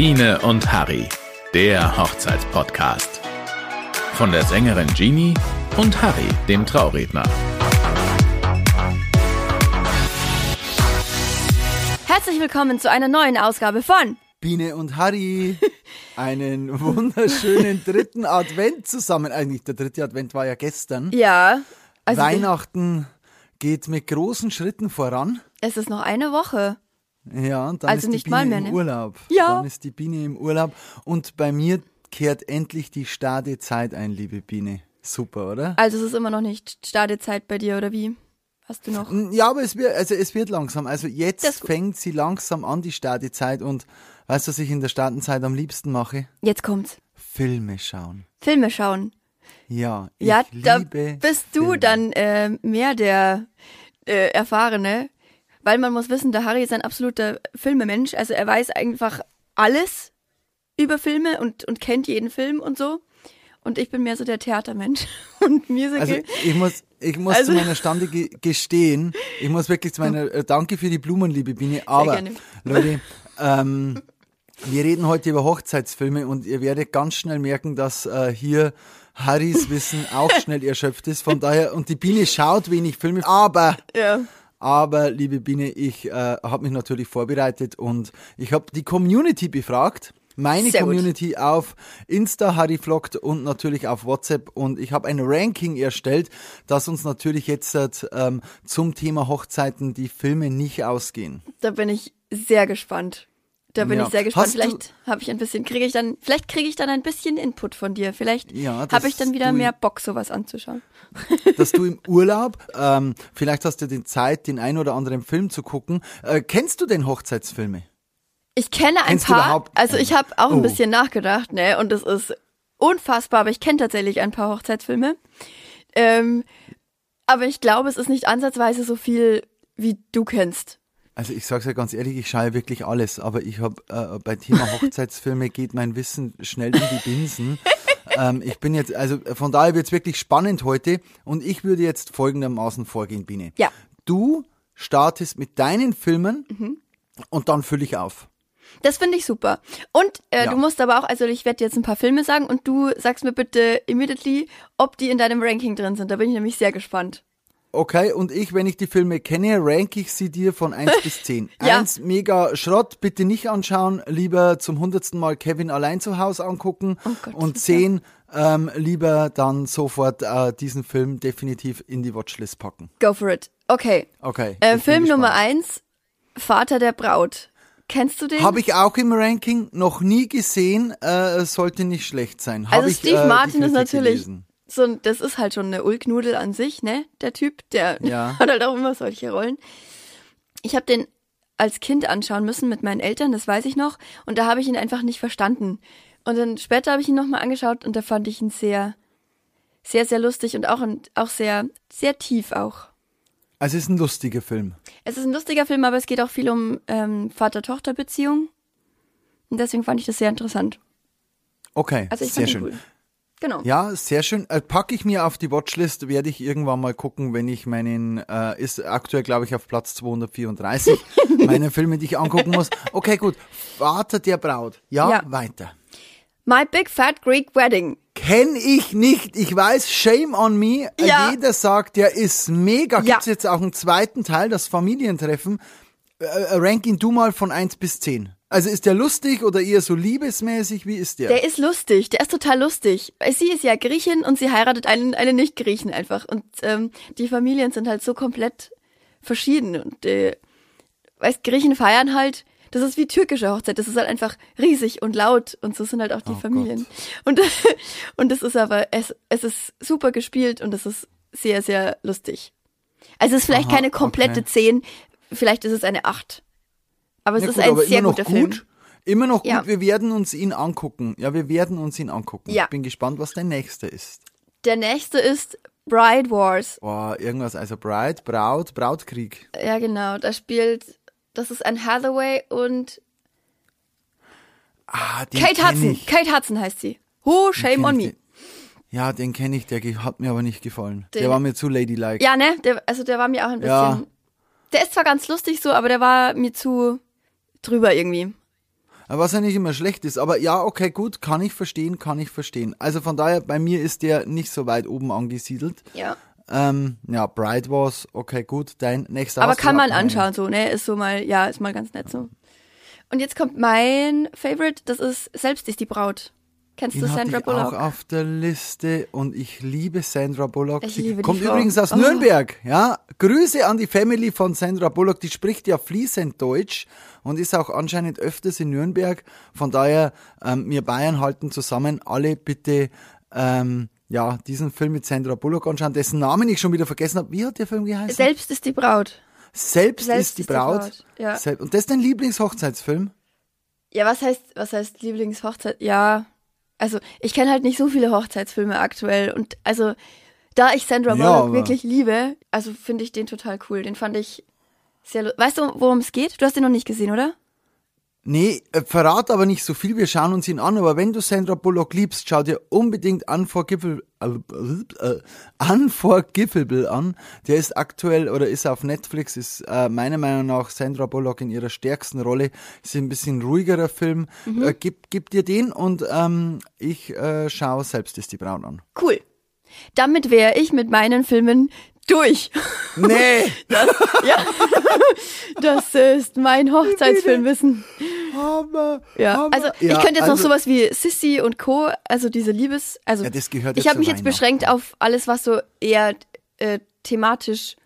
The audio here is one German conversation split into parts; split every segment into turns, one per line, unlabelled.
Biene und Harry, der Hochzeitspodcast. Von der Sängerin Jeannie und Harry, dem Trauredner.
Herzlich willkommen zu einer neuen Ausgabe von
Biene und Harry einen wunderschönen dritten Advent zusammen. Eigentlich, der dritte Advent war ja gestern.
Ja. Also
Weihnachten geht mit großen Schritten voran.
Es ist noch eine Woche.
Ja, und dann
Also
ist die
nicht
Biene
mal mehr,
im
ne?
Urlaub.
Ja.
Dann ist die Biene im Urlaub. Und bei mir kehrt endlich die Stadezeit ein, liebe Biene. Super, oder?
Also es ist immer noch nicht Stadezeit bei dir oder wie? Hast du noch?
Ja, aber es wird, also es wird langsam. Also jetzt fängt sie langsam an, die Stadezeit. Und weißt du, was ich in der Stadenzeit am liebsten mache?
Jetzt kommt's.
Filme schauen.
Filme schauen.
Ja, ich
ja, da
liebe
bist du
Filme.
dann äh, mehr der äh, Erfahrene. Weil man muss wissen, der Harry ist ein absoluter Filmemensch. Also er weiß einfach alles über Filme und, und kennt jeden Film und so. Und ich bin mehr so der Theatermensch. Und Musical.
Also ich muss, ich muss
Also-
zu meiner Stande ge gestehen, ich muss wirklich zu meiner, äh, danke für die Blumen, liebe Biene, aber. Leute, ähm, wir reden heute über Hochzeitsfilme und ihr werdet ganz schnell merken, dass äh, hier Harrys Wissen auch schnell erschöpft ist. Von daher, und die Biene schaut wenig Filme, aber
ja.
Aber, liebe Biene, ich äh, habe mich natürlich vorbereitet und ich habe die Community befragt. Meine
Sehr gut.
Community auf Insta, Harry Vlogt und natürlich auf WhatsApp. Und ich habe ein Ranking erstellt, das uns natürlich jetzt ähm, zum Thema Hochzeiten die Filme nicht ausgehen.
Da bin ich sehr gespannt. Da bin
Ja.
ich sehr gespannt.
Hast
Vielleicht habe ich ein bisschen, kriege ich dann, vielleicht kriege ich dann ein bisschen Input von dir. Vielleicht
Ja,
habe ich dann wieder mehr Bock, sowas anzuschauen.
Dass du im Urlaub, ähm, vielleicht hast du die Zeit, den ein oder anderen Film zu gucken. Äh, kennst du denn Hochzeitsfilme?
Ich kenne ein
Kennst
paar, also ich habe auch
Oh.
ein bisschen nachgedacht, ne, und es ist unfassbar, aber ich kenne tatsächlich ein paar Hochzeitsfilme. Ähm, aber ich glaube, es ist nicht ansatzweise so viel, wie du kennst.
Also ich sag's ja ganz ehrlich, ich schaue wirklich alles, aber ich habe äh, bei Thema Hochzeitsfilme geht mein Wissen schnell in die Binsen. ähm, ich bin jetzt, also von daher wird's wirklich spannend heute und ich würde jetzt folgendermaßen vorgehen, Biene.
Ja.
Du startest mit deinen Filmen
Mhm.
und dann fülle ich auf.
Das finde ich super. Und äh,
Ja.
du musst aber auch, also ich werde jetzt ein paar Filme sagen und du sagst mir bitte immediately, ob die in deinem Ranking drin sind. Da bin ich nämlich sehr gespannt.
Okay, und ich, wenn ich die Filme kenne, rank ich sie dir von 1 bis 10.
Ja.
1 mega Schrott, bitte nicht anschauen, lieber zum hundertsten Mal Kevin allein zu Hause angucken.
Oh Gott,
und
ja.
10 ähm, lieber dann sofort äh, diesen Film definitiv in die Watchlist packen.
Go for it. Okay.
Okay.
Äh,
ich
Film Nummer
gespannt.
eins, Vater der Braut. Kennst du den?
Habe ich auch im Ranking noch nie gesehen, äh, sollte nicht schlecht sein. Hab
Also
ich,
Steve
äh, die
Martin ist natürlich
gelesen.
So, das ist halt schon eine Ulknudel an sich, ne? Der Typ, der
Ja.
hat halt auch immer solche Rollen. Ich habe den als Kind anschauen müssen mit meinen Eltern, das weiß ich noch, und da habe ich ihn einfach nicht verstanden. Und dann später habe ich ihn nochmal angeschaut und da fand ich ihn sehr, sehr, sehr lustig und auch, auch sehr, sehr tief auch.
Also es ist ein lustiger Film.
Es ist ein lustiger Film, aber es geht auch viel um ähm, Vater-Tochter-Beziehung. Und deswegen fand ich das sehr interessant.
Okay,
Also ich
sehr
fand ihn
schön.
cool. Genau.
Ja, sehr schön. Äh, packe ich mir auf die Watchlist, werde ich irgendwann mal gucken, wenn ich meinen, äh, ist aktuell glaube ich auf Platz 234, meine Filme, die ich angucken muss. Okay, gut. Vater der Braut. Ja,
Ja.
weiter.
My Big Fat Greek Wedding.
Kenn ich nicht. Ich weiß, shame on me.
Ja.
Jeder sagt, der ist mega.
Ja.
Gibt's jetzt auch einen zweiten Teil, das Familientreffen. Äh, äh, rank ihn du mal von 1 bis 10. Also ist der lustig oder eher so liebesmäßig? Wie ist der?
Der ist lustig, der ist total lustig. Weil Sie ist ja Griechin und sie heiratet einen, einen Nicht-Griechen einfach. Und ähm, die Familien sind halt so komplett verschieden. Und äh, weißt, Griechen feiern halt, das ist wie türkische Hochzeit, das ist halt einfach riesig und laut und so sind halt auch die
Oh
Familien. Und, und das ist aber, es, es ist super gespielt und es ist sehr, sehr lustig. Also es ist vielleicht
Aha,
keine komplette
okay.
10, vielleicht ist es eine 8. Aber es
Ja,
ist
gut,
ein sehr guter
gut.
Film.
Immer noch gut,
Ja.
wir werden uns ihn angucken. Ja, wir werden uns ihn angucken.
Ja.
Ich bin gespannt, was dein nächster ist.
Der nächste ist Bride Wars.
Boah, irgendwas, also Bride, Braut, Brautkrieg.
Ja, genau. Da spielt, das ist Anne Hathaway und
Ah,
Kate Hudson.
Ich.
Kate Hudson heißt sie. Oh, shame on me.
den. Ja, den kenne ich, der hat mir aber nicht gefallen.
Den-
der war mir zu ladylike.
Ja, ne? Der, also der war mir auch ein bisschen.
Ja.
Der ist zwar ganz lustig so, aber der war mir zu drüber irgendwie.
Was ja nicht immer schlecht ist. Aber ja, okay, gut, kann ich verstehen, kann ich verstehen. Also von daher, bei mir ist der nicht so weit oben angesiedelt.
Ja.
Ähm, ja, Bright Wars, okay, gut, dein nächster
Aber kann man anschauen, so, ne? Ist so mal, ja, ist mal ganz nett so. Und jetzt kommt mein Favorite, das ist Selbst ist die Braut. Kennst
Den
du
hatte
Sandra
ich auch
Bullock?
auf der Liste und ich liebe Sandra Bullock.
Ich
Sie
liebe die
kommt
Frau.
übrigens aus
Oh.
Nürnberg. Ja, Grüße an die Family von Sandra Bullock. Die spricht ja fließend Deutsch und ist auch anscheinend öfters in Nürnberg. Von daher, ähm, wir Bayern halten zusammen. Alle bitte, ähm, ja, diesen Film mit Sandra Bullock anschauen, dessen Namen ich schon wieder vergessen habe. Wie hat der Film geheißen?
Selbst ist die Braut.
Selbst,
Selbst
ist die
ist die
Braut.
Braut, ja.
Und das ist dein Lieblingshochzeitsfilm?
Ja, was heißt, was heißt Lieblingshochzeit? Ja, also ich kenne halt nicht so viele Hochzeitsfilme aktuell und also da ich Sandra Bullock wirklich liebe, also finde ich den total cool. Den fand ich sehr. Weißt du, worum es geht? Du hast den noch nicht gesehen, oder?
Nee, äh, verrat aber nicht so viel, wir schauen uns ihn an, aber wenn du Sandra Bullock liebst, schau dir unbedingt Unforgivable, äh, äh, Unforgivable an. Der ist aktuell oder ist auf Netflix, ist äh, meiner Meinung nach Sandra Bullock in ihrer stärksten Rolle. Ist ein bisschen ruhigerer Film. Äh, gib, gib dir den und ähm, ich äh, schaue selbst ist die Braun an.
Cool. Damit wäre ich mit meinen Filmen durch.
Nee!
ja. Das ist mein Hochzeitsfilmwissen.
Hammer,
Ja,
Hammer.
also
Ja,
ich könnte jetzt noch
also-
sowas wie Sissy und Co., also diese Liebes, also
Ja, das gehört
ich habe mich jetzt beschränkt auf alles, was so eher äh, thematisch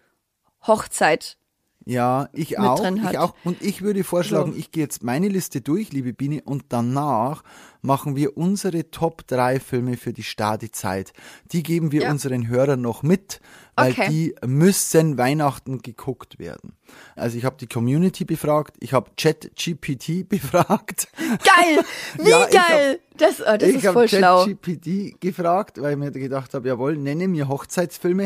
Hochzeit.
Ja, ich auch,
drin hat.
ich auch. Und ich würde vorschlagen,
So.
ich gehe jetzt meine Liste durch, liebe Biene, und danach machen wir unsere Top 3 Filme für die Stadezeit. Die geben wir
Ja.
unseren Hörern noch mit, weil
Okay.
die müssen Weihnachten geguckt werden. Also ich habe die Community befragt, ich habe ChatGPT befragt.
Geil! Wie
Ja, ich hab-
geil! das oh, das
ich
ist
habe
voll schlau.
ChatGPT gefragt, weil ich mir gedacht habe, jawohl, nenne mir Hochzeitsfilme.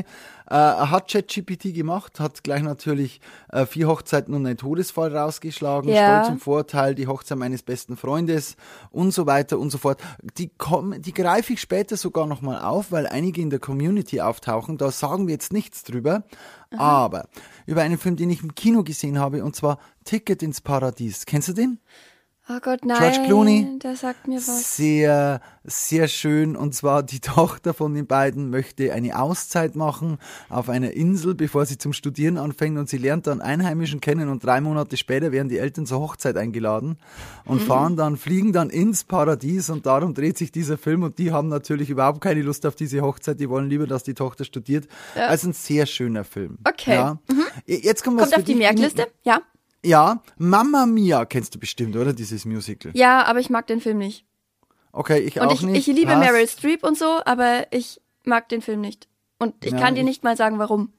Äh, hat ChatGPT gemacht, hat gleich natürlich äh, vier Hochzeiten und ein Todesfall rausgeschlagen,
Ja.
Stolz und Vorteil, die Hochzeit meines besten Freundes und so weiter und so fort. Die, kommen, die greife ich später sogar nochmal auf, weil einige in der Community auftauchen. Da sagen wir jetzt nichts drüber. Aber über einen Film, den ich im Kino gesehen habe, und zwar Ticket ins Paradies. Kennst du den?
Oh Gott, nein.
George Clooney.
Der sagt mir was.
Sehr, sehr schön. Und zwar die Tochter von den beiden möchte eine Auszeit machen auf einer Insel, bevor sie zum Studieren anfängt. Und sie lernt dann Einheimischen kennen. Und drei Monate später werden die Eltern zur Hochzeit eingeladen und
Mhm.
fahren dann, fliegen dann ins Paradies. Und darum dreht sich dieser Film. Und die haben natürlich überhaupt keine Lust auf diese Hochzeit. Die wollen lieber, dass die Tochter studiert. Also ein sehr schöner Film.
Okay. Mhm.
Ja. Jetzt kommt, was
Kommt auf die Merkliste? Ja.
Ja, Mamma Mia kennst du bestimmt, oder? Dieses Musical.
Ja, aber ich mag den Film nicht.
Okay, ich
Und
auch
ich,
nicht.
ich liebe
Passt.
Meryl Streep und so, aber ich mag den Film nicht. Und ich
Ja,
kann dir
ich-
nicht mal sagen, warum.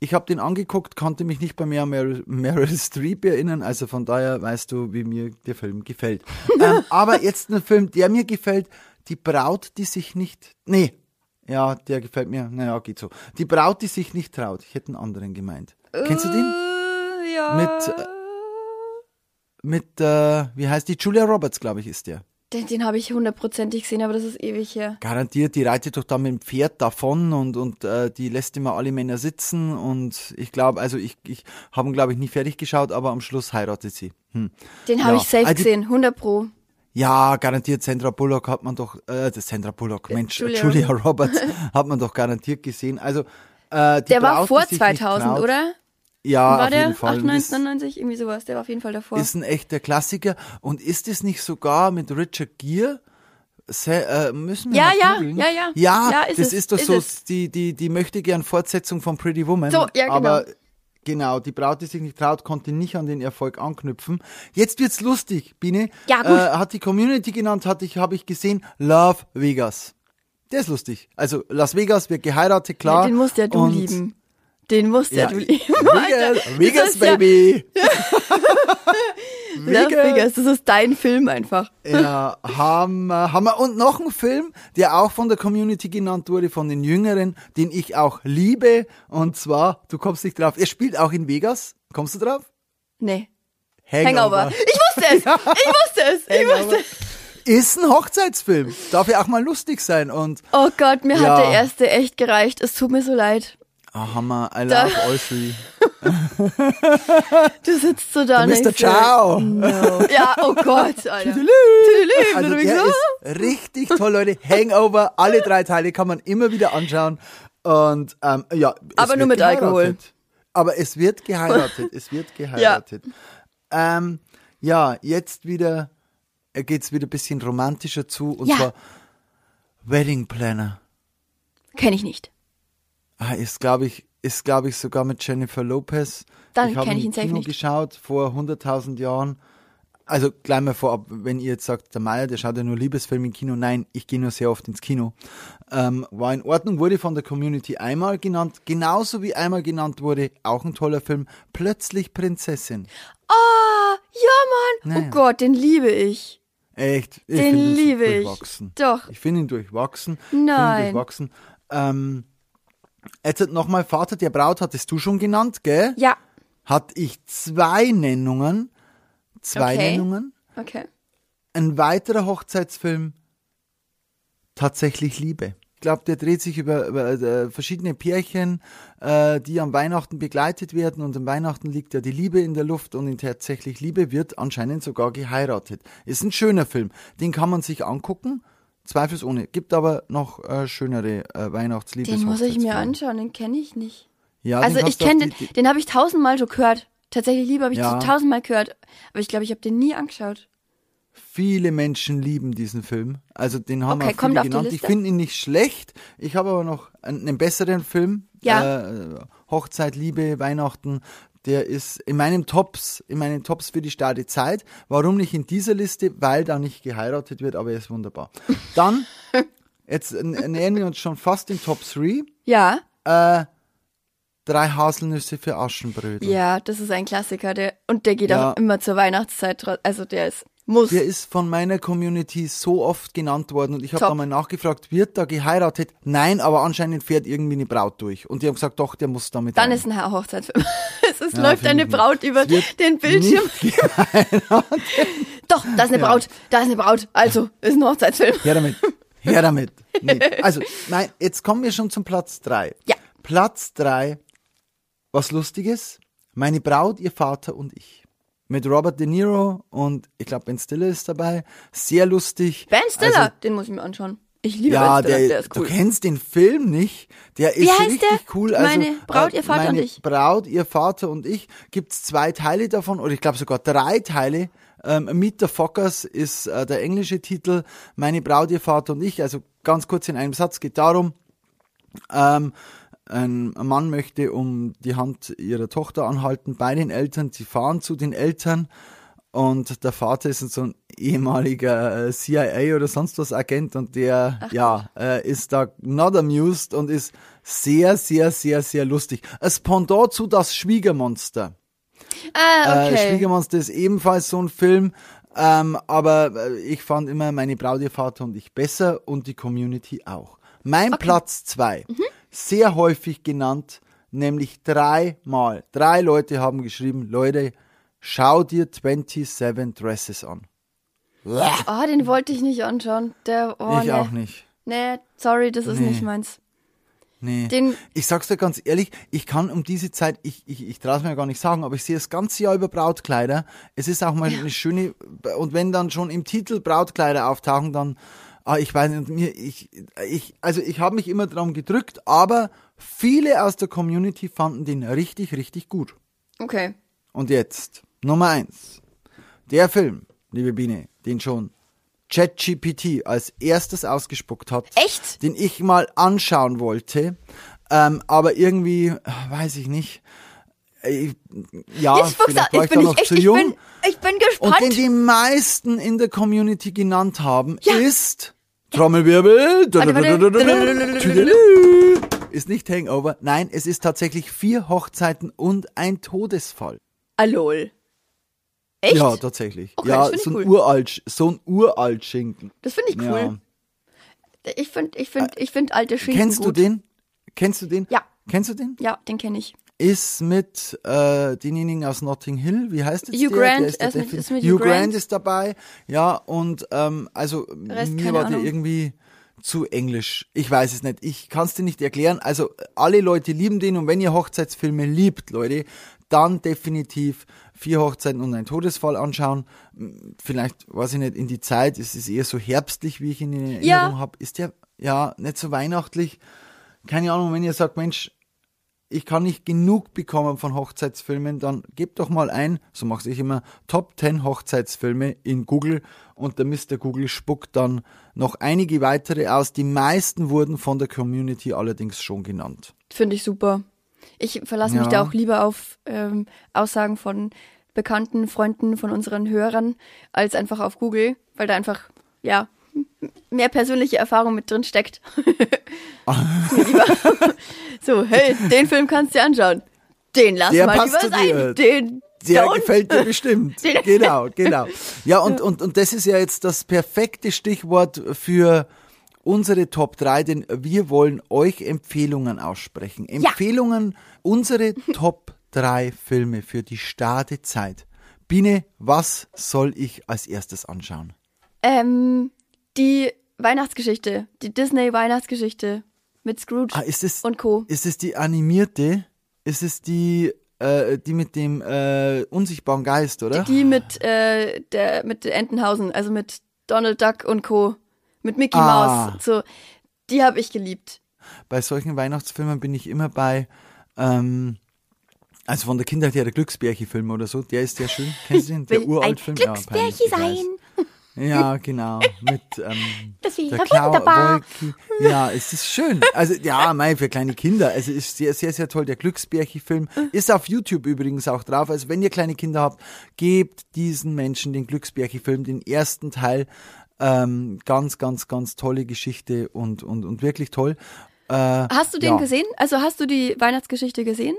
Ich habe den angeguckt, konnte mich nicht bei mir an Meryl, Meryl Streep erinnern, also von daher weißt du, wie mir der Film gefällt. ähm, aber jetzt ein Film, der mir gefällt, die Braut, die sich nicht, nee, ja, der gefällt mir, naja, geht so. Die Braut, die sich nicht traut. Ich hätte einen anderen gemeint. Kennst du den?
Äh, ja.
Mit, äh, Mit, äh, wie heißt die? Julia Roberts, glaube ich, ist der.
Den, den habe ich hundertprozentig gesehen, aber das ist ewig her.
Garantiert, die reitet doch da mit dem Pferd davon und, und äh, die lässt immer alle Männer sitzen und ich glaube, also ich, ich habe ihn, glaube ich, nie fertig geschaut, aber am Schluss heiratet sie. Hm.
Den habe
Ja.
ich safe
Ah, die-
gesehen, 100 pro.
Ja, garantiert Sandra Bullock hat man doch, äh, das Sandra Bullock, Mensch,
Julia
Julia, Roberts hat man doch garantiert gesehen. Also, äh,
Der war vor
die sich nicht
2000,
traut,
oder?
Ja,
war
auf
der
jeden Fall. Und
98,
ist-
99, irgendwie sowas. Der war auf jeden Fall davor.
Ist ein echter Klassiker. Und ist es nicht sogar mit Richard Gere? Se, äh, müssen wir
Ja,
mal
ja, ja, ja.
Ja,
Ja, ist
das
es,
ist doch
ist
so
es.
die, die, die möchte gern Fortsetzung von Pretty Woman.
So, ja, genau.
Aber genau, die Braut, die sich nicht traut, konnte nicht an den Erfolg anknüpfen. Jetzt wird's lustig, Biene.
Ja, gut.
Äh, hat die Community genannt, hatte ich, habe ich gesehen, Love Vegas. Der ist lustig. Also Las Vegas wird geheiratet, klar.
Ja, den musst ja du lieben. Den musst ja, du lieben.
Vegas, Vegas
ist ja-
Baby.
Love Vegas, das ist dein Film einfach.
Ja, Hammer, Hammer. Und noch ein Film, der auch von der Community genannt wurde, von den Jüngeren, den ich auch liebe. Und zwar, du kommst nicht drauf, er spielt auch in Vegas. Kommst du drauf?
Nee. Hangover. Ich wusste es. Ich wusste es. Ich
Hangover.
wusste es.
Ist ein Hochzeitsfilm. Darf ja auch mal lustig sein. Und
Oh Gott, mir
Ja.
hat der erste echt gereicht. Es tut mir so leid.
Ah, Hammer, I
Da-
love all three.
Du sitzt so da und
Mr. Ciao.
No. Ja, oh Gott, Alter.
Also
Also
der ist richtig toll, Leute. Hangover, alle drei Teile kann man immer wieder anschauen. Und ähm, ja, es
Aber nur mit Alkohol.
geheiratet. Aber es wird geheiratet. es wird geheiratet. Ja, ähm, ja jetzt wieder äh, geht's wieder ein bisschen romantischer zu. Und
Ja.
zwar Wedding Planner.
Kenn ich nicht.
Ah, ist, glaube ich, ist, glaube ich, sogar mit Jennifer Lopez.
Dann
ich habe
ihn
Kino
nicht.
geschaut vor 100.000 Jahren. Also gleich mal vorab, wenn ihr jetzt sagt, der Meier, der schaut ja nur Liebesfilme im Kino. Nein, ich gehe nur sehr oft ins Kino. Ähm, war in Ordnung, wurde von der Community einmal genannt. Genauso wie einmal genannt wurde, auch ein toller Film, Plötzlich Prinzessin.
Ah, ja, Mann.
Naja.
Oh Gott, den liebe ich.
Echt, ich
Den liebe ich. Doch.
Ich finde ihn durchwachsen. Ich find ihn
Nein.
durchwachsen. Ähm, jetzt nochmal, Vater der Braut hattest du schon genannt, gell?
Ja.
hatte ich zwei Nennungen. Zwei
Okay.
Nennungen.
Okay.
Ein weiterer Hochzeitsfilm, tatsächlich Liebe. Ich glaube, der dreht sich über, über äh, verschiedene Pärchen, äh, die am Weihnachten begleitet werden und am Weihnachten liegt ja die Liebe in der Luft und in tatsächlich Liebe wird anscheinend sogar geheiratet. Ist ein schöner Film, den kann man sich angucken, zweifelsohne. Gibt aber noch äh, schönere äh, Weihnachtsliebes
Den muss ich mir anschauen, den kenne ich nicht.
Ja,
also ich kenne den, den habe ich tausendmal schon gehört. Tatsächlich Liebe habe ich
Ja.
tausendmal gehört. Aber ich glaube, ich habe den nie angeschaut.
Viele Menschen lieben diesen Film. Also den haben
Okay,
auch
kommt
viele genannt. Ich finde ihn nicht schlecht. Ich habe aber noch einen, einen besseren Film.
Ja.
Äh, Hochzeit, Liebe, Weihnachten. Der ist in meinem Tops, in meinen Tops für die starke Zeit. Warum nicht in dieser Liste? Weil da nicht geheiratet wird, aber er ist wunderbar. Dann, jetzt nähern wir uns schon fast den Top 3.
Ja.
Äh, drei Haselnüsse für Aschenbrödel.
Ja, das ist ein Klassiker. Der, und der geht
Ja.
auch immer zur Weihnachtszeit. Also der ist, muss.
Der ist von meiner Community so oft genannt worden und ich habe da mal nachgefragt, wird da geheiratet? Nein, aber anscheinend fährt irgendwie eine Braut durch. Und die haben gesagt, doch, der muss damit
Dann
rein.
ist ein Ha- Hochzeitsfilm. es ist,
Ja,
läuft eine. Braut über den Bildschirm. Doch, da ist eine
Ja.
Braut. Da ist eine Braut. Also, ist ein Hochzeitsfilm.
Her damit. Her damit. Nee. Also, nein, jetzt kommen wir schon zum Platz drei.
Ja.
Platz drei, was Lustiges. Meine Braut, ihr Vater und ich. Mit Robert De Niro und ich glaube Ben Stiller ist dabei. Sehr lustig.
Ben Stiller,
Also,
den muss ich mir anschauen. Ich liebe
Ja,
Ben Stiller,
der,
der ist cool.
du kennst den Film nicht. Der ist
Wie heißt
richtig
der?
cool. Also,
Meine Braut, ihr Vater und ich.
Braut, ihr Vater und ich. Gibt's zwei Teile davon oder ich glaube sogar drei Teile. Ähm, Meet the Fockers ist äh, der englische Titel. Meine Braut, ihr Vater und ich. Also ganz kurz in einem Satz geht darum. Ähm, ein Mann möchte um die Hand ihrer Tochter anhalten bei den Eltern. Sie fahren zu den Eltern und der Vater ist so ein ehemaliger äh, CIA oder sonst was Agent und der ja äh, ist da not amused und ist sehr sehr sehr sehr lustig. Das Pendant zu das Schwiegermonster.
Ah,
Äh,
okay.
Schwiegermonster ist ebenfalls so ein Film, ähm, aber äh, ich fand immer meine Braut, ihr Vater und ich besser und die Community auch. Mein Platz zwei,
Mhm.
Sehr häufig genannt, nämlich dreimal. Drei Leute haben geschrieben, Leute, schau dir 27 Dresses an.
Oh, den wollte ich nicht anschauen. Der, oh,
ich
nee.
auch nicht.
Nee, sorry, das ist
Nee.
nicht meins.
Nee.
Den-
ich sag's dir ganz ehrlich, ich kann um diese Zeit, ich, ich, ich traue mir ja gar nicht sagen, aber ich sehe das ganze Jahr über Brautkleider. Es ist auch mal eine schöne, und wenn dann schon im Titel Brautkleider auftauchen, dann, ah, ich weiß nicht, mir, ich, ich, also ich habe mich immer dran gedrückt, aber viele aus der Community fanden den richtig, richtig gut.
Okay.
Und jetzt, Nummer eins. Der Film, liebe Biene, den schon ChatGPT als erstes ausgespuckt hat.
Echt?
Den ich mal anschauen wollte. Ähm, aber irgendwie, äh, weiß ich nicht. Äh, ja,
Jetzt Fuchs,
vielleicht war
ich
ich
bin
da
ich
noch
echt,
zu
ich
jung.
bin, ich bin
Und den
gespannt.
die meisten in der Community genannt haben,
Ja.
ist Trommelwirbel. Ist nicht Hangover. Nein, es ist tatsächlich vier Hochzeiten und ein Todesfall.
Alol. Echt?
Ja, tatsächlich.
Okay,
ja,
find ich
so ein
cool.
uralt, so ein uralt Schinken.
Das finde ich cool.
Ja.
Ich finde ich find, ich find alte Schinken
Kennst
gut.
du den? Kennst du den?
Ja.
Kennst du den?
Ja, den kenne ich.
Ist mit äh, denjenigen aus Notting Hill, wie heißt jetzt
Hugh
der?
Grant,
der ist, der
er ist mit-
Defi-
ist mit
Hugh
Hugh
Grant.
Grant.
ist dabei, ja, und ähm, also
Rest
mir war der irgendwie zu englisch. Ich weiß es nicht. Ich kann es dir nicht erklären. Also alle Leute lieben den und wenn ihr Hochzeitsfilme liebt, Leute, dann definitiv vier Hochzeiten und ein Todesfall anschauen. Vielleicht, weiß ich nicht, in die Zeit, es ist eher so herbstlich, wie ich ihn in Erinnerung
Ja.
habe. Ist der, ja, nicht so weihnachtlich. Keine Ahnung, wenn ihr sagt, Mensch, ich kann nicht genug bekommen von Hochzeitsfilmen, dann gebt doch mal ein, so mache ich immer, Top 10 Hochzeitsfilme in Google und der Mr. Google spuckt dann noch einige weitere aus. Die meisten wurden von der Community allerdings schon genannt.
Finde ich super. Ich verlasse mich
Ja.
da auch lieber auf ähm, Aussagen von bekannten Freunden, von unseren Hörern, als einfach auf Google, weil da einfach, ja, mehr persönliche Erfahrung mit drin steckt. So, hey, den Film kannst du dir anschauen. Den lass
Der
mal lieber sein. Den
Der
don't.
gefällt dir bestimmt. Genau, genau. Ja, und, und, und das ist ja jetzt das perfekte Stichwort für unsere Top 3, denn wir wollen euch Empfehlungen aussprechen. Empfehlungen, unsere Top 3 Filme für die Startezeit. Biene, was soll ich als erstes anschauen?
Ähm, die Weihnachtsgeschichte, die Disney-Weihnachtsgeschichte mit Scrooge
Ah, ist es,
und Co.
ist es die animierte? Ist es die, äh, die mit dem äh, unsichtbaren Geist, oder?
Die mit, äh, der, mit Entenhausen, also mit Donald Duck und Co. Mit Mickey
Ah.
Mouse. So, die habe ich geliebt.
bei solchen Weihnachtsfilmen bin ich immer bei, ähm, also von der Kindheit her der Glücksbärchi-Film oder so, der ist sehr schön. Kennst du den? Der Uraltfilm? Ja,
Glücksbärchi
weiß.
sein.
Ja, genau. Mit ähm,
Das
der Klau
wunderbar.
Wolki. Ja, es ist schön. Also ja, mei, für kleine Kinder. Also ist sehr, sehr, sehr toll. Der Glücksbärchi-Film ist auf YouTube übrigens auch drauf. Also wenn ihr kleine Kinder habt, gebt diesen Menschen den Glücksbärchi-Film, den ersten Teil. Ähm, ganz, ganz, ganz tolle Geschichte und, und, und wirklich toll. Äh,
Hast du den
Ja.
gesehen? Also hast du die Weihnachtsgeschichte gesehen?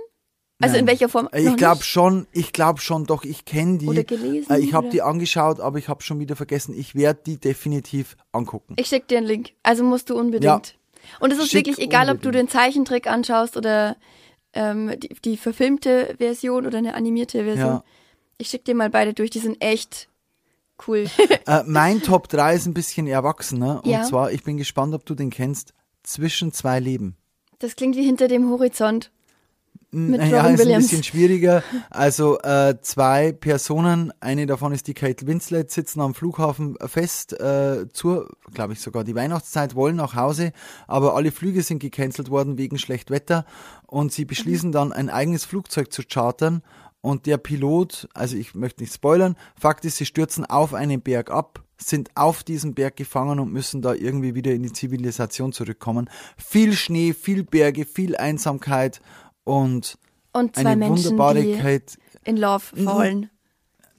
Also in
Nein.
welcher Form?
Ich glaube schon, ich glaube schon, doch, ich kenne die.
Oder gelesen,
Äh, Ich habe die angeschaut, aber ich habe schon wieder vergessen. Ich werde die definitiv angucken.
Ich schick dir einen Link. Also musst du unbedingt. Und es ist
Schick
wirklich egal, ob du
unbedingt.
den Zeichentrick anschaust oder ähm, die, die verfilmte Version oder eine animierte Version.
Ja.
Ich schick dir mal beide durch, die sind echt cool.
Äh, mein Top 3 ist ein bisschen erwachsener. Und
Ja.
zwar, ich bin gespannt, ob du den kennst. Zwischen zwei Leben.
Das klingt wie hinter dem Horizont. Mit
Naja,
Robin
ist ein
Williams.
bisschen schwieriger. Also äh, zwei Personen, eine davon ist die Kate Winslet, sitzen am Flughafen fest äh, zur, glaube ich sogar die Weihnachtszeit, wollen nach Hause, aber alle Flüge sind gecancelt worden wegen schlecht Wetter und sie beschließen dann ein eigenes Flugzeug zu chartern und der Pilot, also ich möchte nicht spoilern, Fakt ist, sie stürzen auf einen Berg ab, sind auf diesem Berg gefangen und müssen da irgendwie wieder in die Zivilisation zurückkommen. Viel Schnee, viel Berge, viel Einsamkeit und
Und zwei
eine
Menschen,
Kate.
in Love fallen.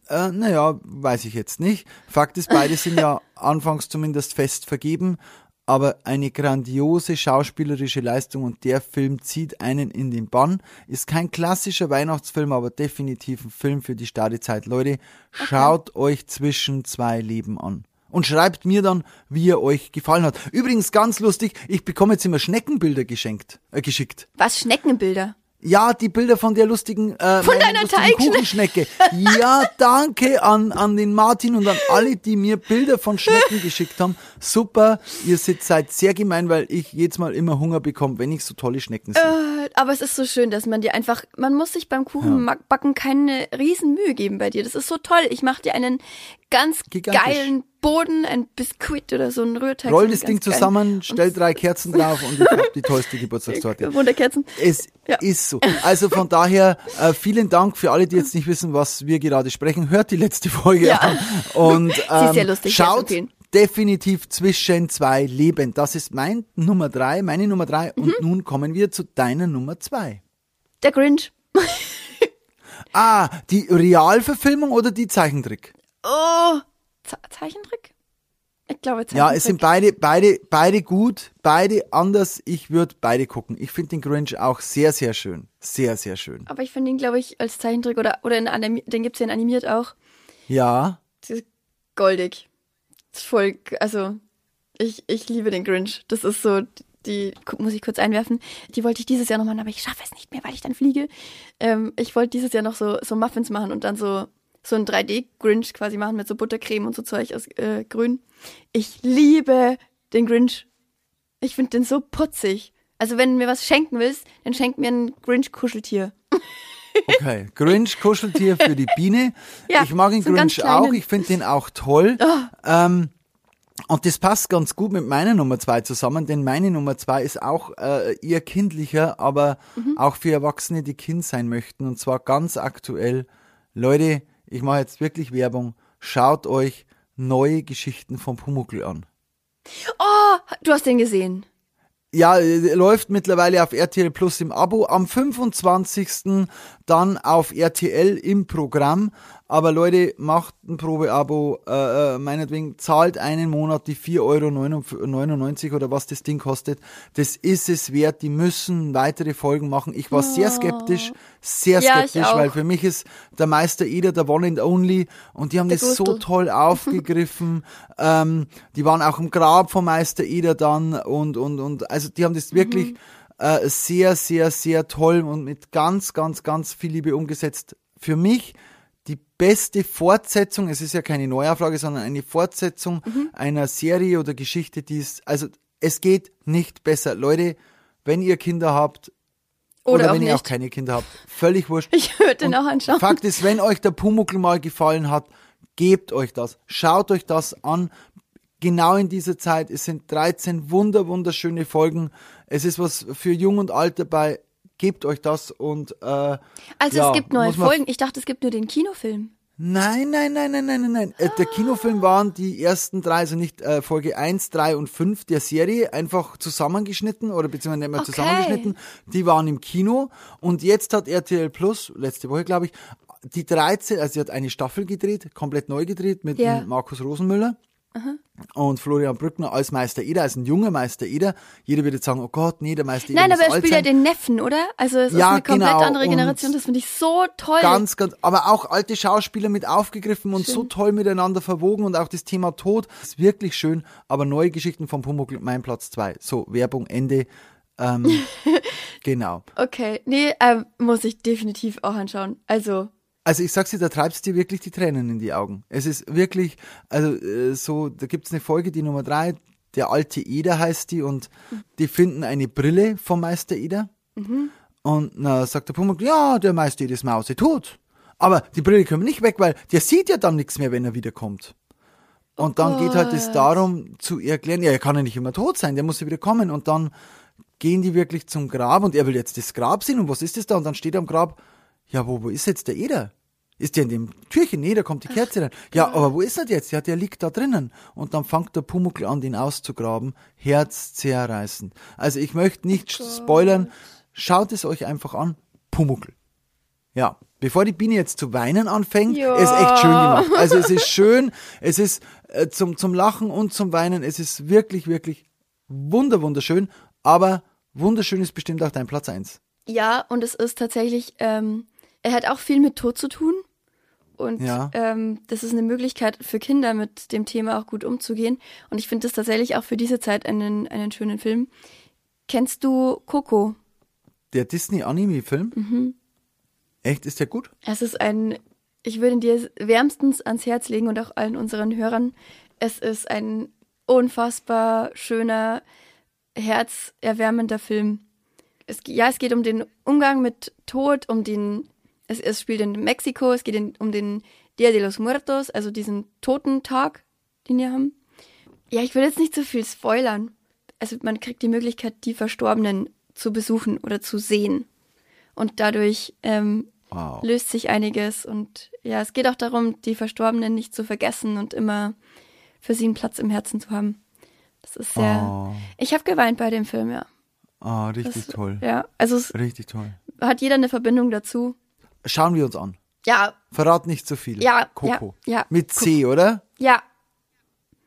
Äh, naja, weiß ich jetzt nicht. Fakt ist, beide sind ja anfangs zumindest fest vergeben, aber eine grandiose schauspielerische Leistung und der Film zieht einen in den Bann. Ist kein klassischer Weihnachtsfilm, aber definitiv ein Film für die Stadezeit. Leute, schaut euch zwischen zwei Leben an. Und schreibt mir dann, wie er euch gefallen hat. Übrigens ganz lustig, ich bekomme jetzt immer Schneckenbilder geschenkt, äh, geschickt.
Was, Schneckenbilder?
Ja, die Bilder von der lustigen, äh,
Von deiner
lustigen. Kuchenschnecke. Ja, danke an, an den Martin und an alle, die mir Bilder von Schnecken geschickt haben. Super, ihr seid, seid sehr gemein, weil ich jedes Mal immer Hunger bekomme, wenn ich so tolle Schnecken sehe.
Äh, aber es ist so schön, dass man dir einfach, man muss sich beim Kuchenbacken keine riesen Mühe geben bei dir. Das ist so toll. Ich mache dir einen ganz
Gigantisch.
geilen Boden, ein Biskuit oder so ein Rührteig.
Roll das Ding zusammen, stell drei Kerzen drauf und ich hab die tollste Geburtstagstorte.
Wunderkerzen.
Es
Ja.
ist so. Also von daher, äh, vielen Dank für alle, die jetzt nicht wissen, was wir gerade sprechen. Hört die letzte Folge
Ja.
an. Und ähm,
lustig,
schaut definitiv zwischen zwei Leben. Das ist mein Nummer drei, meine Nummer drei.
Mhm.
Und nun kommen wir zu deiner Nummer zwei.
Der Grinch.
Ah, die Realverfilmung oder die Zeichentrick?
Oh, Ze Zeichentrick? Ich glaube Zeichentrick.
Ja, es sind beide, beide, beide gut, beide anders. Ich würde beide gucken. Ich finde den Grinch auch sehr, sehr schön. Sehr, sehr schön.
Aber ich finde ihn, glaube ich, als Zeichentrick oder, oder in den gibt's ja in animiert auch.
Ja,
Das ist goldig. Das ist voll, also, ich, ich liebe den Grinch. Das ist so, die, muss ich kurz einwerfen, die wollte ich dieses Jahr noch machen, aber ich schaffe es nicht mehr, weil ich dann fliege. Ähm, ich wollte dieses Jahr noch so, so Muffins machen und dann so, so ein 3D-Grinch quasi machen mit so Buttercreme und so Zeug aus äh, grün. Ich liebe den Grinch. Ich finde den so putzig. Also wenn du mir was schenken willst, dann schenk mir ein Grinch-Kuscheltier.
Okay, Grinch, Kuscheltier für die Biene.
Ja,
ich mag den Grinch auch, ich finde den auch toll. Ähm, und das passt ganz gut mit meiner Nummer zwei zusammen, denn meine Nummer zwei ist auch äh, eher kindlicher, aber
Mhm.
auch für Erwachsene, die Kind sein möchten. Und zwar ganz aktuell. Leute, ich mache jetzt wirklich Werbung. Schaut euch neue Geschichten vom Pumuckl an.
Oh, du hast den gesehen.
Ja, äh, läuft mittlerweile auf RTL Plus im Abo. Am 25. dann auf RTL im Programm. Aber Leute, macht ein Probeabo. Äh, äh, meinetwegen zahlt einen Monat die 4,99 Euro oder was das Ding kostet. Das ist es wert. Die müssen weitere Folgen machen. Ich war sehr skeptisch. Sehr
Ja,
skeptisch, weil für mich ist der Meister Eder der One and Only. Und die haben
Der
das so
Gustl.
toll aufgegriffen. ähm, die waren auch im Grab vom Meister Eder dann und, und, und, also die haben das wirklich äh, sehr, sehr, sehr toll und mit ganz, ganz, ganz viel Liebe umgesetzt. Für mich die beste Fortsetzung, es ist ja keine Neuauflage, sondern eine Fortsetzung einer Serie oder Geschichte, die ist, also es geht nicht besser. Leute, wenn ihr Kinder habt,
Oder,
oder, wenn ihr auch keine Kinder habt, völlig wurscht.
Ich würde den
Und
auch anschauen.
Fakt ist, wenn euch der Pumuckl mal gefallen hat, gebt euch das. Schaut euch das an. Genau in dieser Zeit. Es sind 13 wunder, wunderschöne Folgen. Es ist was für Jung und Alt dabei. Gebt euch das und äh,
Also
ja,
es gibt neue Folgen. Ich dachte, es gibt nur den Kinofilm.
Nein, nein, nein, nein, nein, nein, nein. Äh, Der Kinofilm waren die ersten drei, also nicht äh, Folge 1, 3 und 5 der Serie, einfach zusammengeschnitten oder beziehungsweise nicht mehr
Okay.
zusammengeschnitten. Die waren im Kino und jetzt hat RTL Plus, letzte Woche glaube ich, die 13, also sie hat eine Staffel gedreht, komplett neu gedreht mit
Ja.
Markus Rosenmüller. Und Florian Brückner als Meister Eder, als ein junger Meister Eder. Jeder würde sagen, oh Gott, nee, der Meister Eder
Nein, aber er spielt ja den Neffen, oder? Also es ist
Ja,
eine komplett
genau.
andere
Und
Generation. Das finde ich so toll.
Ganz, ganz, aber auch alte Schauspieler mit aufgegriffen und so toll miteinander verwogen und auch das Thema Tod ist wirklich schön, aber neue Geschichten vom Pumuckl, mein Platz zwei. So, Werbung, Ende. Ähm, genau.
Okay, nee, ähm, muss ich definitiv auch anschauen. Also,
Also ich sag's dir, da treibst dir wirklich die Tränen in die Augen. Es ist wirklich, also äh, so, da gibt's eine Folge, die Nummer drei, der alte Eder heißt die und die finden eine Brille vom Meister Eder und na, sagt der Pumuckl, ja, der Meister Eder ist Mause tot. Aber die Brille können wir nicht weg, weil der sieht ja dann nichts mehr, wenn er wiederkommt. Und dann geht halt es darum zu erklären, ja, er kann ja nicht immer tot sein, der muss ja wieder kommen. Und dann gehen die wirklich zum Grab und er will jetzt das Grab sehen und was ist das da? Und dann steht am Grab, ja, wo, wo ist jetzt der Eder? Ist der in dem Türchen? Nee, da kommt die Kerze rein. Ja, aber wo ist er jetzt? Ja, der liegt da drinnen. Und dann fängt der Pumuckl an, den auszugraben. Herzzerreißend. Also ich möchte nicht spoilern. Schaut es euch einfach an. Pumuckl. Ja, bevor die Biene jetzt zu weinen anfängt,
Ja.
ist echt schön gemacht. Also es ist schön, es ist äh, zum, zum Lachen und zum Weinen, es ist wirklich, wirklich wunder, wunderschön, aber wunderschön ist bestimmt auch dein Platz eins.
ja, und es ist tatsächlich, ähm, er hat auch viel mit Tod zu tun. Und
Ja.
ähm, das ist eine Möglichkeit für Kinder, mit dem Thema auch gut umzugehen. Und ich finde das tatsächlich auch für diese Zeit einen, einen schönen Film. Kennst du Coco?
Der Disney-Anime-Film,
Mhm.
echt, ist der gut?
Es ist ein, ich würde ihn dir wärmstens ans Herz legen und auch allen unseren Hörern. Es ist ein unfassbar schöner, herzerwärmender Film. Es, ja, es geht um den Umgang mit Tod, um den, es, es spielt in Mexiko, es geht in, um den Dia de los Muertos, also diesen Totentag, den wir haben. Ja, ich will jetzt nicht so viel spoilern. Also man kriegt die Möglichkeit, die Verstorbenen zu besuchen oder zu sehen. Und dadurch ähm,
Wow.
löst sich einiges. Und ja, es geht auch darum, die Verstorbenen nicht zu vergessen und immer für sie einen Platz im Herzen zu haben. Das ist sehr.
Oh.
Ich habe geweint bei dem Film, ja.
Ah, richtig
Das,
toll.
Ja, also es
Richtig toll.
hat jeder eine Verbindung dazu.
Schauen wir uns an.
Ja,
Verrat nicht zu viel.
Ja,
Coco.
ja, ja.
Mit C, oder?
ja,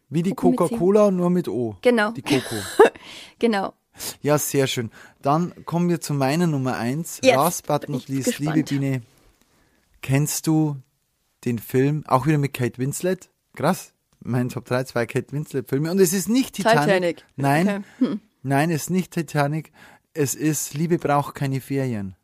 Wie die. Coca-Cola, nur mit O.
Genau.
Die Coco.
genau.
Ja, sehr schön. Dann kommen wir zu meiner Nummer eins.
Yes,
Last but not least, liebe. Biene, kennst du den Film, auch wieder mit Kate Winslet? Krass. Mein Top 3, zwei Kate Winslet-Filme. Und es ist nicht Titanic.
Titanic.
Nein,
Okay. Hm.
nein, es ist nicht Titanic. Es ist Liebe braucht keine Ferien.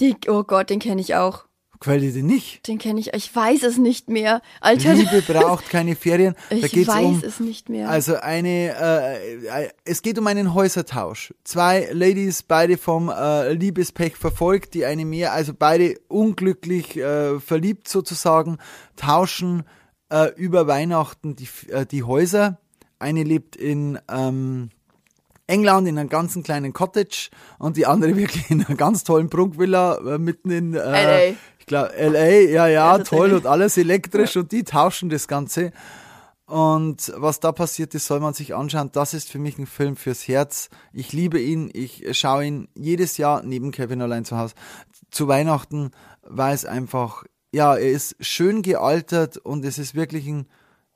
Die, oh Gott, den kenne ich auch.
Dir den nicht?
Den kenne ich. Ich weiß es nicht mehr. Alter.
Liebe braucht keine Ferien. da
ich
geht's
weiß
um,
es nicht mehr.
Also eine, äh, äh, es geht um einen Häusertausch. Zwei Ladies, beide vom äh, Liebespech verfolgt, die eine mehr, also beide unglücklich äh, verliebt sozusagen, tauschen äh, über Weihnachten die, äh, die Häuser. Eine lebt in ähm, England in einem ganzen kleinen Cottage und die andere wirklich in einer ganz tollen Prunkvilla äh, mitten in äh,
LA.
ich glaube LA, ja, ja,
Ja,
toll und alles elektrisch und die tauschen das Ganze. Und was da passiert ist, soll man sich anschauen. Das ist für mich ein Film fürs Herz. Ich liebe ihn. Ich schaue ihn jedes Jahr neben Kevin allein zu Hause zu Weihnachten, weil es einfach, ja, er ist schön gealtert und es ist wirklich ein,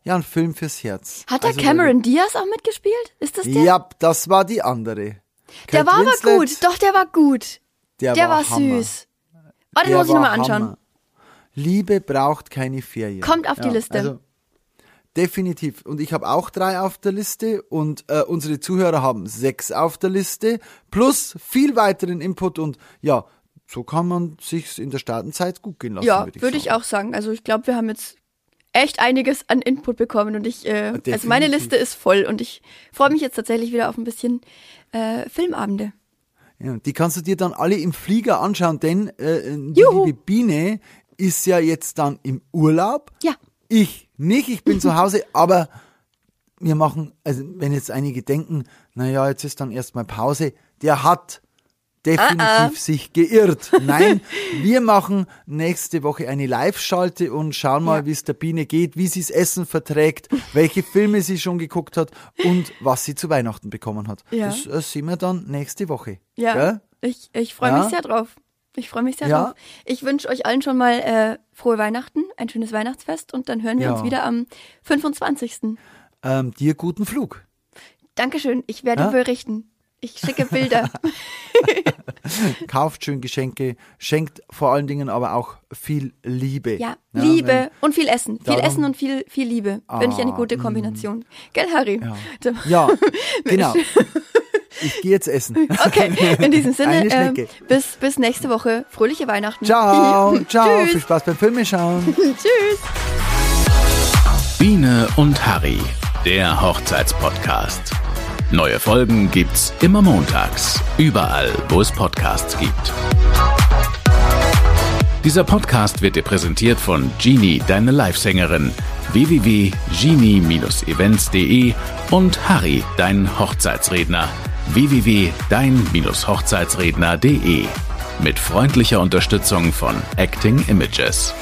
ja, ein Film fürs Herz.
Hat da
Also,
Cameron Diaz auch mitgespielt? Ist das der?
Ja, das war die andere.
der
Kate
war aber
Winslet,
gut. Doch, der war gut.
Der,
Der, war,
Hammer.
süß. Oh, den
Der
muss ich
war
nochmal anschauen.
Hammer. Liebe braucht keine Ferien.
Kommt auf die Liste.
Also, definitiv. Und ich habe auch drei auf der Liste und äh, unsere Zuhörer haben sechs auf der Liste plus viel weiteren Input und ja, so kann man sich's in der Startenzeit gut gehen lassen.
Ja,
würde ich,
würde ich auch sagen. Also ich glaube, wir haben jetzt echt einiges an Input bekommen und ich, äh, also meine. Liste ist voll und ich freue mich jetzt tatsächlich wieder auf ein bisschen äh, Filmabende.
Ja, die kannst du dir dann alle im Flieger anschauen, denn äh, die
Juhu.
liebe Biene ist ja jetzt dann im Urlaub.
Ja.
Ich nicht, ich bin zu Hause, aber wir machen, also wenn jetzt einige denken, naja, jetzt ist dann erstmal Pause, der hat definitiv
Ah, ah.
sich geirrt. Nein, wir machen nächste Woche eine Live-Schalte und schauen mal,
Ja.
wie es der Biene geht, wie sie das Essen verträgt, welche Filme sie schon geguckt hat und was sie zu Weihnachten bekommen hat.
Ja.
Das äh, sehen wir dann nächste Woche.
Ja,
Gell?
ich, ich freue
Ja.
mich sehr drauf. Ich freue mich sehr
Ja.
drauf. Ich wünsche euch allen schon mal äh, frohe Weihnachten, ein schönes Weihnachtsfest und dann hören wir uns wieder am 25.
Ähm, dir guten Flug.
Dankeschön, ich werde berichten. Ich schicke Bilder.
Kauft schön Geschenke, schenkt vor allen Dingen aber auch viel Liebe.
Ja,
wenn-
Liebe und viel Essen. Viel Essen und viel, viel Liebe. Finde ich eine
Ah,
gute Kombination. Gell, Harry?
Ja. Ja, genau. Ich gehe jetzt essen.
Okay, in diesem Sinne, ähm, bis, bis nächste Woche. Fröhliche Weihnachten.
Ciao, ciao, viel
Tschüss.
Spaß beim Filme schauen.
Tschüss.
Biene und Harry, der Hochzeitspodcast. Neue Folgen gibt's immer montags, überall, wo es Podcasts gibt. Dieser Podcast wird dir präsentiert von Genie, deine Livesängerin, www.genie-events.de und Harry, dein Hochzeitsredner, www.dein-hochzeitsredner.de. Mit freundlicher Unterstützung von Acting Images.